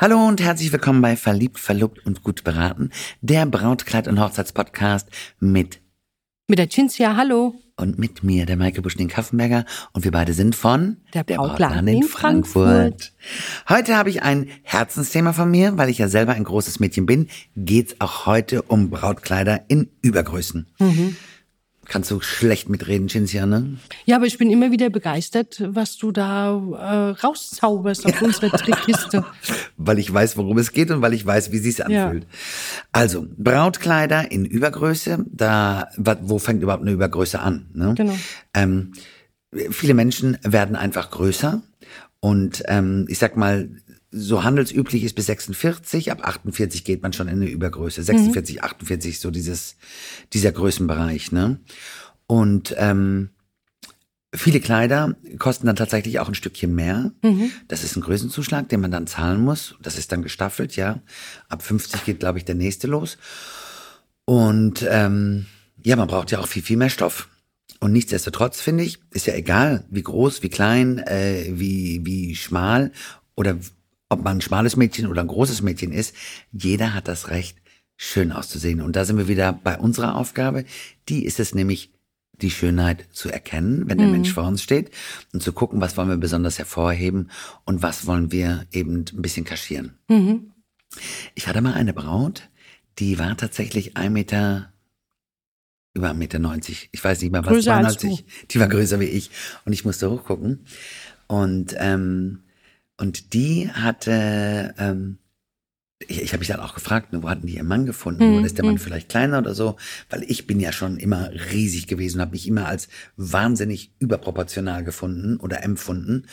Hallo und herzlich willkommen bei Verliebt, Verlobt und Gut Beraten, der Brautkleid- und Hochzeitspodcast mit Mit der Cinzia, hallo. und mit mir, der Maike Buschning-Kaffenberger und wir beide sind von Der Brautladen in Frankfurt. Heute habe ich ein Herzensthema von mir, weil ich ja selber ein großes Mädchen bin, geht's auch heute um Brautkleider in Übergrößen. Mhm. Kannst du schlecht mitreden, Cinzia, ne? Ja, aber ich bin immer wieder begeistert, was du da äh, rauszauberst auf unsere Trickkiste. weil ich weiß, worum es geht und weil ich weiß, wie sie es anfühlt. Also, Brautkleider in Übergröße, da, wo fängt überhaupt eine Übergröße an? Ne? Genau. Ähm, viele Menschen werden einfach größer und ähm, ich sag mal, so handelsüblich ist bis 46, ab 48 geht man schon in eine Übergröße. 46, 48, so dieses, dieser Größenbereich, ne? Und ähm, Viele Kleider kosten dann tatsächlich auch ein Stückchen mehr. Das ist ein Größenzuschlag, den man dann zahlen muss. Das ist dann gestaffelt, ja. Ab 50 geht, glaube ich, der nächste los. Und ähm, ja, man braucht ja auch viel, viel mehr Stoff. Und nichtsdestotrotz finde ich, ist ja egal, wie groß, wie klein, äh, wie, wie schmal oder ob man ein schmales Mädchen oder ein großes Mädchen ist, jeder hat das Recht, schön auszusehen. Und da sind wir wieder bei unserer Aufgabe. Die ist es nämlich, die Schönheit zu erkennen, wenn der Mensch vor uns steht und zu gucken, was wollen wir besonders hervorheben und was wollen wir eben ein bisschen kaschieren. Ich hatte mal eine Braut, die war tatsächlich ein Meter, über 1,90 Meter. neunzig. Ich weiß nicht mehr, was Größer als 92. Die war größer wie ich und ich musste hochgucken. Und, ähm, und die hatte, ähm, ich, ich habe mich dann auch gefragt, ne, wo hatten die ihren Mann gefunden? Oder ist der Mann vielleicht kleiner oder so? Weil ich bin ja schon immer riesig gewesen, habe mich immer als wahnsinnig überproportional gefunden oder empfunden.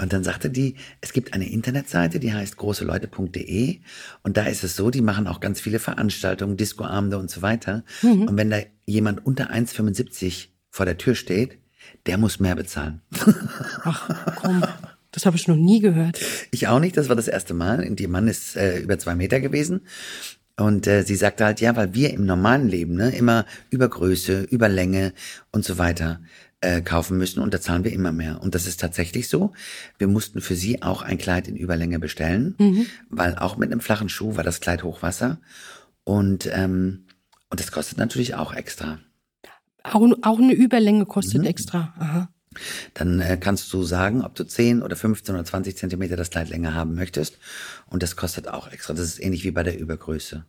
Und dann sagte die, es gibt eine Internetseite, die heißt großeleute.de und da ist es so, die machen auch ganz viele Veranstaltungen, Discoabende und so weiter. Und wenn da jemand unter 1,75 vor der Tür steht, der muss mehr bezahlen. Ach, komm, das habe ich noch nie gehört. Ich auch nicht, das war das erste Mal. Ihr Mann ist äh, über zwei Meter gewesen. Und äh, sie sagte halt, ja, weil wir im normalen Leben ne, immer über Größe, über Länge und so weiter äh, kaufen müssen und da zahlen wir immer mehr. Und das ist tatsächlich so. Wir mussten für sie auch ein Kleid in Überlänge bestellen, weil auch mit einem flachen Schuh war das Kleid Hochwasser. Und, ähm, und das kostet natürlich auch extra. Auch, auch eine Überlänge kostet extra. Aha. Dann äh, kannst du sagen, ob du 10 oder 15 oder 20 Zentimeter das Kleid länger haben möchtest. Und das kostet auch extra. Das ist ähnlich wie bei der Übergröße.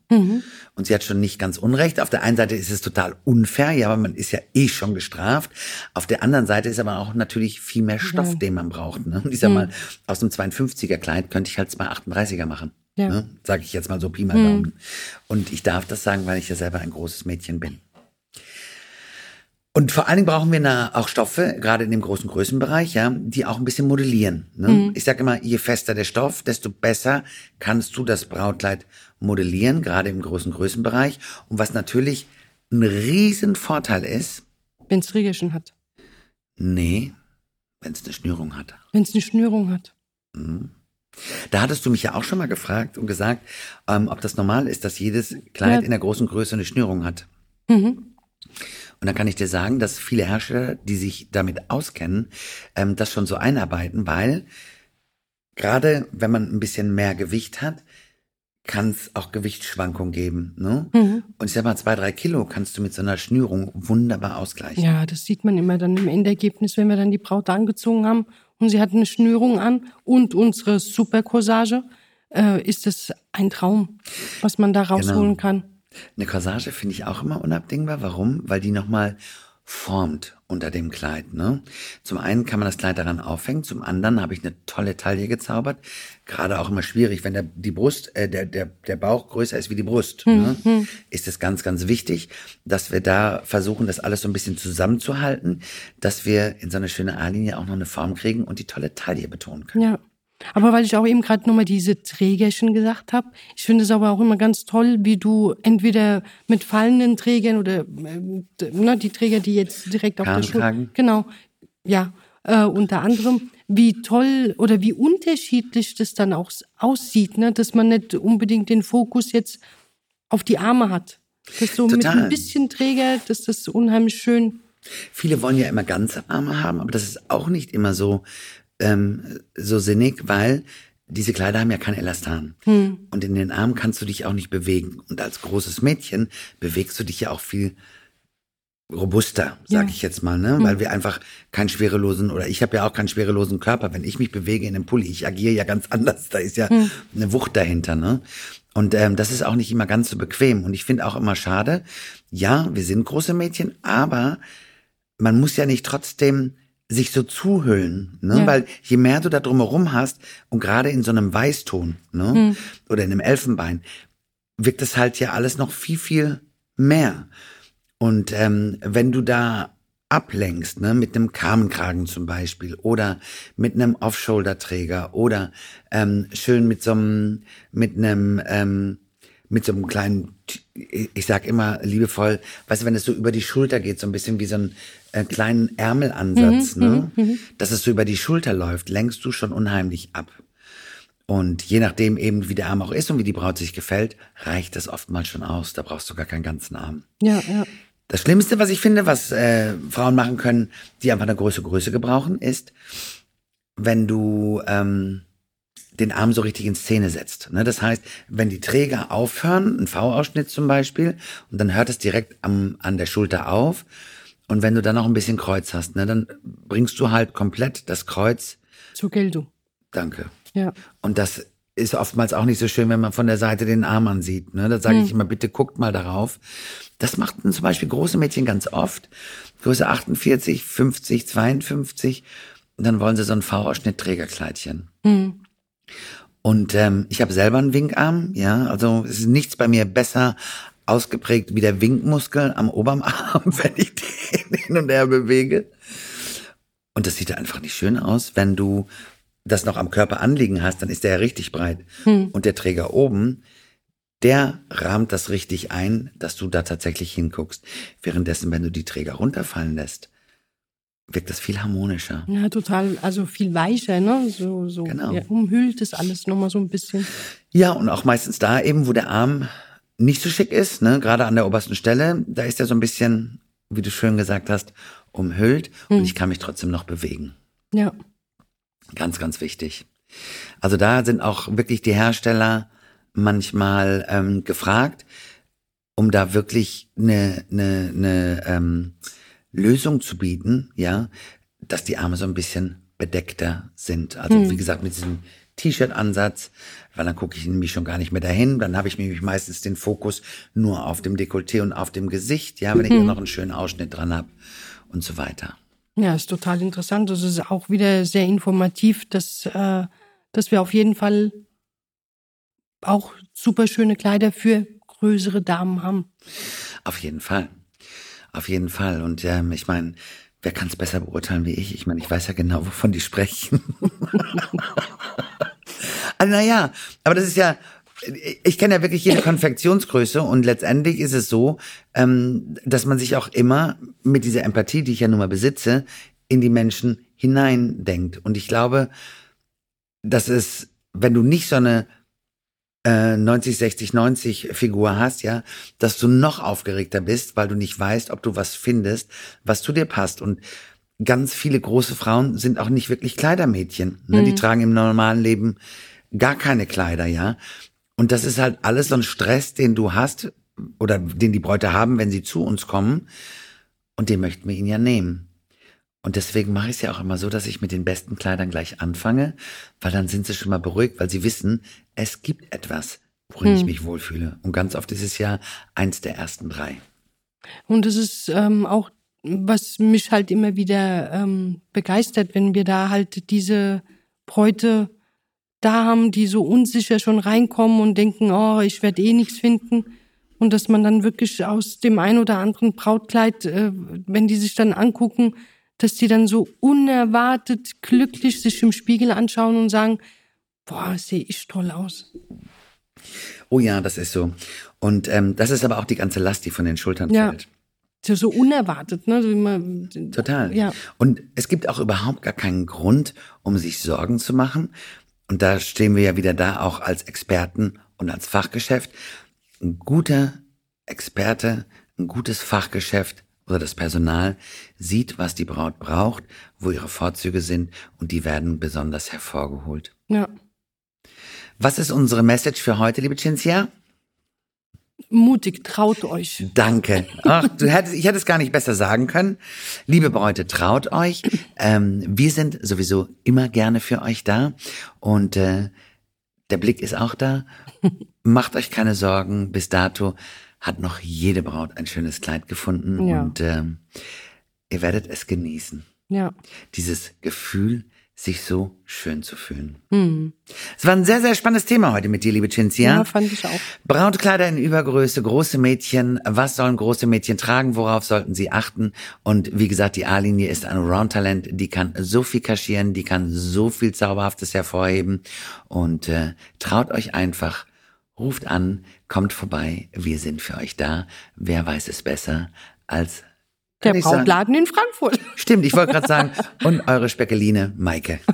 Und sie hat schon nicht ganz unrecht. Auf der einen Seite ist es total unfair, ja, aber man ist ja eh schon gestraft. Auf der anderen Seite ist aber auch natürlich viel mehr Stoff, den man braucht. Ne? Und ich sag mal, aus einem 52er Kleid könnte ich halt zwei 38er machen. Ja. Ne? Sag ich jetzt mal so Pi mal Daumen. Und ich darf das sagen, weil ich ja selber ein großes Mädchen bin. Und vor allen Dingen brauchen wir na, auch Stoffe, gerade in dem großen Größenbereich, ja, die auch ein bisschen modellieren. Ne? Ich sage immer, je fester der Stoff, desto besser kannst du das Brautkleid modellieren, gerade im großen Größenbereich. Und was natürlich ein riesen Vorteil ist, Wenn es Riegelchen hat. nee, wenn es eine Schnürung hat. Wenn es eine Schnürung hat. Da hattest du mich ja auch schon mal gefragt und gesagt, ähm, ob das normal ist, dass jedes Kleid Ja. in der großen Größe eine Schnürung hat. Mhm. Und dann kann ich dir sagen, dass viele Hersteller, die sich damit auskennen, ähm, das schon so einarbeiten, weil gerade wenn man ein bisschen mehr Gewicht hat, kann es auch Gewichtsschwankungen geben. Ne? Mhm. Und ich sag mal, zwei, drei Kilo kannst du mit so einer Schnürung wunderbar ausgleichen. Ja, das sieht man immer dann im Endergebnis, wenn wir dann die Braut angezogen haben und sie hat eine Schnürung an und unsere Supercorsage, äh, ist es ein Traum, was man da rausholen kann. Eine Corsage finde ich auch immer unabdingbar. Warum? Weil die nochmal formt unter dem Kleid. Ne? Zum einen kann man das Kleid daran aufhängen, zum anderen habe ich eine tolle Taille gezaubert. Gerade auch immer schwierig, wenn der, die Brust, äh, der, der, der Bauch größer ist wie die Brust. Ne? Ist es ganz, ganz wichtig, dass wir da versuchen, das alles so ein bisschen zusammenzuhalten, dass wir in so eine schöne A-Linie auch noch eine Form kriegen und die tolle Taille betonen können. Ja. Aber weil ich auch eben gerade nochmal diese Trägerchen gesagt habe, ich finde es aber auch immer ganz toll, wie du entweder mit fallenden Trägern oder d- ne, die Träger, die jetzt direkt auf der. Schulter, genau, ja, äh, unter anderem, wie toll oder wie unterschiedlich das dann auch aussieht, ne, dass man nicht unbedingt den Fokus jetzt auf die Arme hat. Das so mit Total. ein bisschen Träger, dass das unheimlich schön. Viele wollen ja immer ganze Arme haben, aber das ist auch nicht immer so, ähm, so sinnig, weil diese Kleider haben ja kein Elastan. Hm. Und in den Armen kannst du dich auch nicht bewegen. Und als großes Mädchen bewegst du dich ja auch viel robuster, sag Ja. ich jetzt mal, ne? Weil wir einfach keinen schwerelosen oder ich habe ja auch keinen schwerelosen Körper. Wenn ich mich bewege in einem Pulli, ich agiere ja ganz anders. Da ist ja eine Wucht dahinter, ne? Und ähm, das ist auch nicht immer ganz so bequem. Und ich finde auch immer schade. Ja, wir sind große Mädchen, aber man muss ja nicht trotzdem sich so zuhüllen, ne? Ja. Weil je mehr du da drumherum hast und gerade in so einem Weißton, ne? Oder in einem Elfenbein, wirkt das halt ja alles noch viel, viel mehr. Und ähm, wenn du da ablenkst, ne, mit einem Kamenkragen zum Beispiel oder mit einem Off-Shoulder-Träger oder ähm, schön mit so einem, mit einem, ähm, mit so einem kleinen, ich sag immer liebevoll, weißt du, wenn es so über die Schulter geht, so ein bisschen wie so ein äh, kleinen Ärmelansatz, ne, dass es so über die Schulter läuft, lenkst du schon unheimlich ab. Und je nachdem eben, wie der Arm auch ist und wie die Braut sich gefällt, reicht das oftmals schon aus. Da brauchst du gar keinen ganzen Arm. Ja, ja. Das Schlimmste, was ich finde, was äh, Frauen machen können, die einfach eine größere Größe gebrauchen, ist, wenn du ähm, den Arm so richtig in Szene setzt. Ne? Das heißt, wenn die Träger aufhören, ein V-Ausschnitt zum Beispiel, und dann hört es direkt am, an der Schulter auf. Und wenn du dann noch ein bisschen Kreuz hast, ne, dann bringst du halt komplett das Kreuz. Zur Geltung. Danke. Ja. Und das ist oftmals auch nicht so schön, wenn man von der Seite den Arm ansieht. Ne? Da sage ich immer, bitte guckt mal darauf. Das machten zum Beispiel große Mädchen ganz oft. Größe 48, 50, 52. Und dann wollen sie so ein V-Ausschnitt-Trägerkleidchen. Und ähm, ich habe selber einen Winkarm, ja. Also es ist nichts bei mir besser ausgeprägt wie der Winkmuskel am Oberarm, wenn ich hin und her bewege. Und das sieht einfach nicht schön aus, wenn du das noch am Körper anliegen hast, dann ist der ja richtig breit. Und der Träger oben, der rahmt das richtig ein, dass du da tatsächlich hinguckst. Währenddessen, wenn du die Träger runterfallen lässt, wirkt das viel harmonischer. Ja, total, also viel weicher, ne? So, so Genau. ja, umhüllt es alles nochmal so ein bisschen. Ja, und auch meistens da eben, wo der Arm nicht so schick ist, ne, gerade an der obersten Stelle, da ist er so ein bisschen, wie du schön gesagt hast, umhüllt und ich kann mich trotzdem noch bewegen. Ja. Ganz, ganz wichtig. Also da sind auch wirklich die Hersteller manchmal ähm, gefragt, um da wirklich eine, eine, eine ähm, Lösung zu bieten, ja, dass die Arme so ein bisschen bedeckter sind. Also wie gesagt, mit diesem T-Shirt-Ansatz, weil dann gucke ich nämlich schon gar nicht mehr dahin. Dann habe ich nämlich meistens den Fokus nur auf dem Dekolleté und auf dem Gesicht, ja, wenn ich noch einen schönen Ausschnitt dran habe und so weiter. Ja, ist total interessant. Das ist auch wieder sehr informativ, dass, äh, dass wir auf jeden Fall auch super schöne Kleider für größere Damen haben. Auf jeden Fall. Auf jeden Fall. Und ähm, ich meine, wer kann es besser beurteilen wie ich? Ich meine, ich weiß ja genau, wovon die sprechen. also, naja, aber das ist ja, ich kenne ja wirklich jede Konfektionsgröße und letztendlich ist es so, ähm, dass man sich auch immer mit dieser Empathie, die ich ja nun mal besitze, in die Menschen hineindenkt. Und ich glaube, dass es, wenn du nicht so eine äh, 90, 60, 90 Figur hast, ja, dass du noch aufgeregter bist, weil du nicht weißt, ob du was findest, was zu dir passt. Und ganz viele große Frauen sind auch nicht wirklich Kleidermädchen. Ne? Die tragen im normalen Leben gar keine Kleider, ja. Und das ist halt alles so ein Stress, den du hast oder den die Bräute haben, wenn sie zu uns kommen. Und den möchten wir ihnen ja nehmen. Und deswegen mache ich es ja auch immer so, dass ich mit den besten Kleidern gleich anfange, weil dann sind sie schon mal beruhigt, weil sie wissen, es gibt etwas, worin ich mich wohlfühle. Und ganz oft ist es ja eins der ersten drei. Und es ist ähm, auch, was mich halt immer wieder ähm, begeistert, wenn wir da halt diese Bräute da haben, die so unsicher schon reinkommen und denken, oh, ich werde eh nichts finden. Und dass man dann wirklich aus dem ein oder anderen Brautkleid, äh, wenn die sich dann angucken, dass die dann so unerwartet glücklich sich im Spiegel anschauen und sagen, boah, sehe ich toll aus. Oh ja, das ist so. Und ähm, das ist aber auch die ganze Last, die von den Schultern Ja. fällt. So, so unerwartet, ne? So immer, Total. Ja. Und es gibt auch überhaupt gar keinen Grund, um sich Sorgen zu machen. Und da stehen wir ja wieder da auch als Experten und als Fachgeschäft. Ein guter Experte, ein gutes Fachgeschäft oder das Personal sieht, was die Braut braucht, wo ihre Vorzüge sind und die werden besonders hervorgeholt. Ja. Was ist unsere Message für heute, liebe Cinzia? Mutig, traut euch. Danke. Ach, du hättest, ich hätte es gar nicht besser sagen können. Liebe Bräute, traut euch. Ähm, wir sind sowieso immer gerne für euch da. Und äh, der Blick ist auch da. Macht euch keine Sorgen. Bis dato hat noch jede Braut ein schönes Kleid gefunden. Ja. Und ähm, ihr werdet es genießen. Ja. Dieses Gefühl, sich so schön zu fühlen. Hm. Es war ein sehr, sehr spannendes Thema heute mit dir, liebe Cinzia. Ja, fand ich auch. Brautkleider in Übergröße, große Mädchen. Was sollen große Mädchen tragen? Worauf sollten sie achten? Und wie gesagt, die A-Linie ist ein Roundtalent. Die kann so viel kaschieren, die kann so viel Zauberhaftes hervorheben. Und äh, traut euch einfach, ruft an, kommt vorbei. Wir sind für euch da. Wer weiß es besser als Der. Brautladen in Frankfurt. Stimmt, ich wollte gerade sagen, und eure Speckeline, Maike.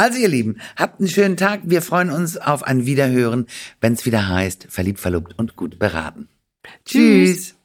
Also ihr Lieben, habt einen schönen Tag. Wir freuen uns auf ein Wiederhören, wenn es wieder heißt, verliebt, verlobt und gut beraten. Tschüss. Tschüss.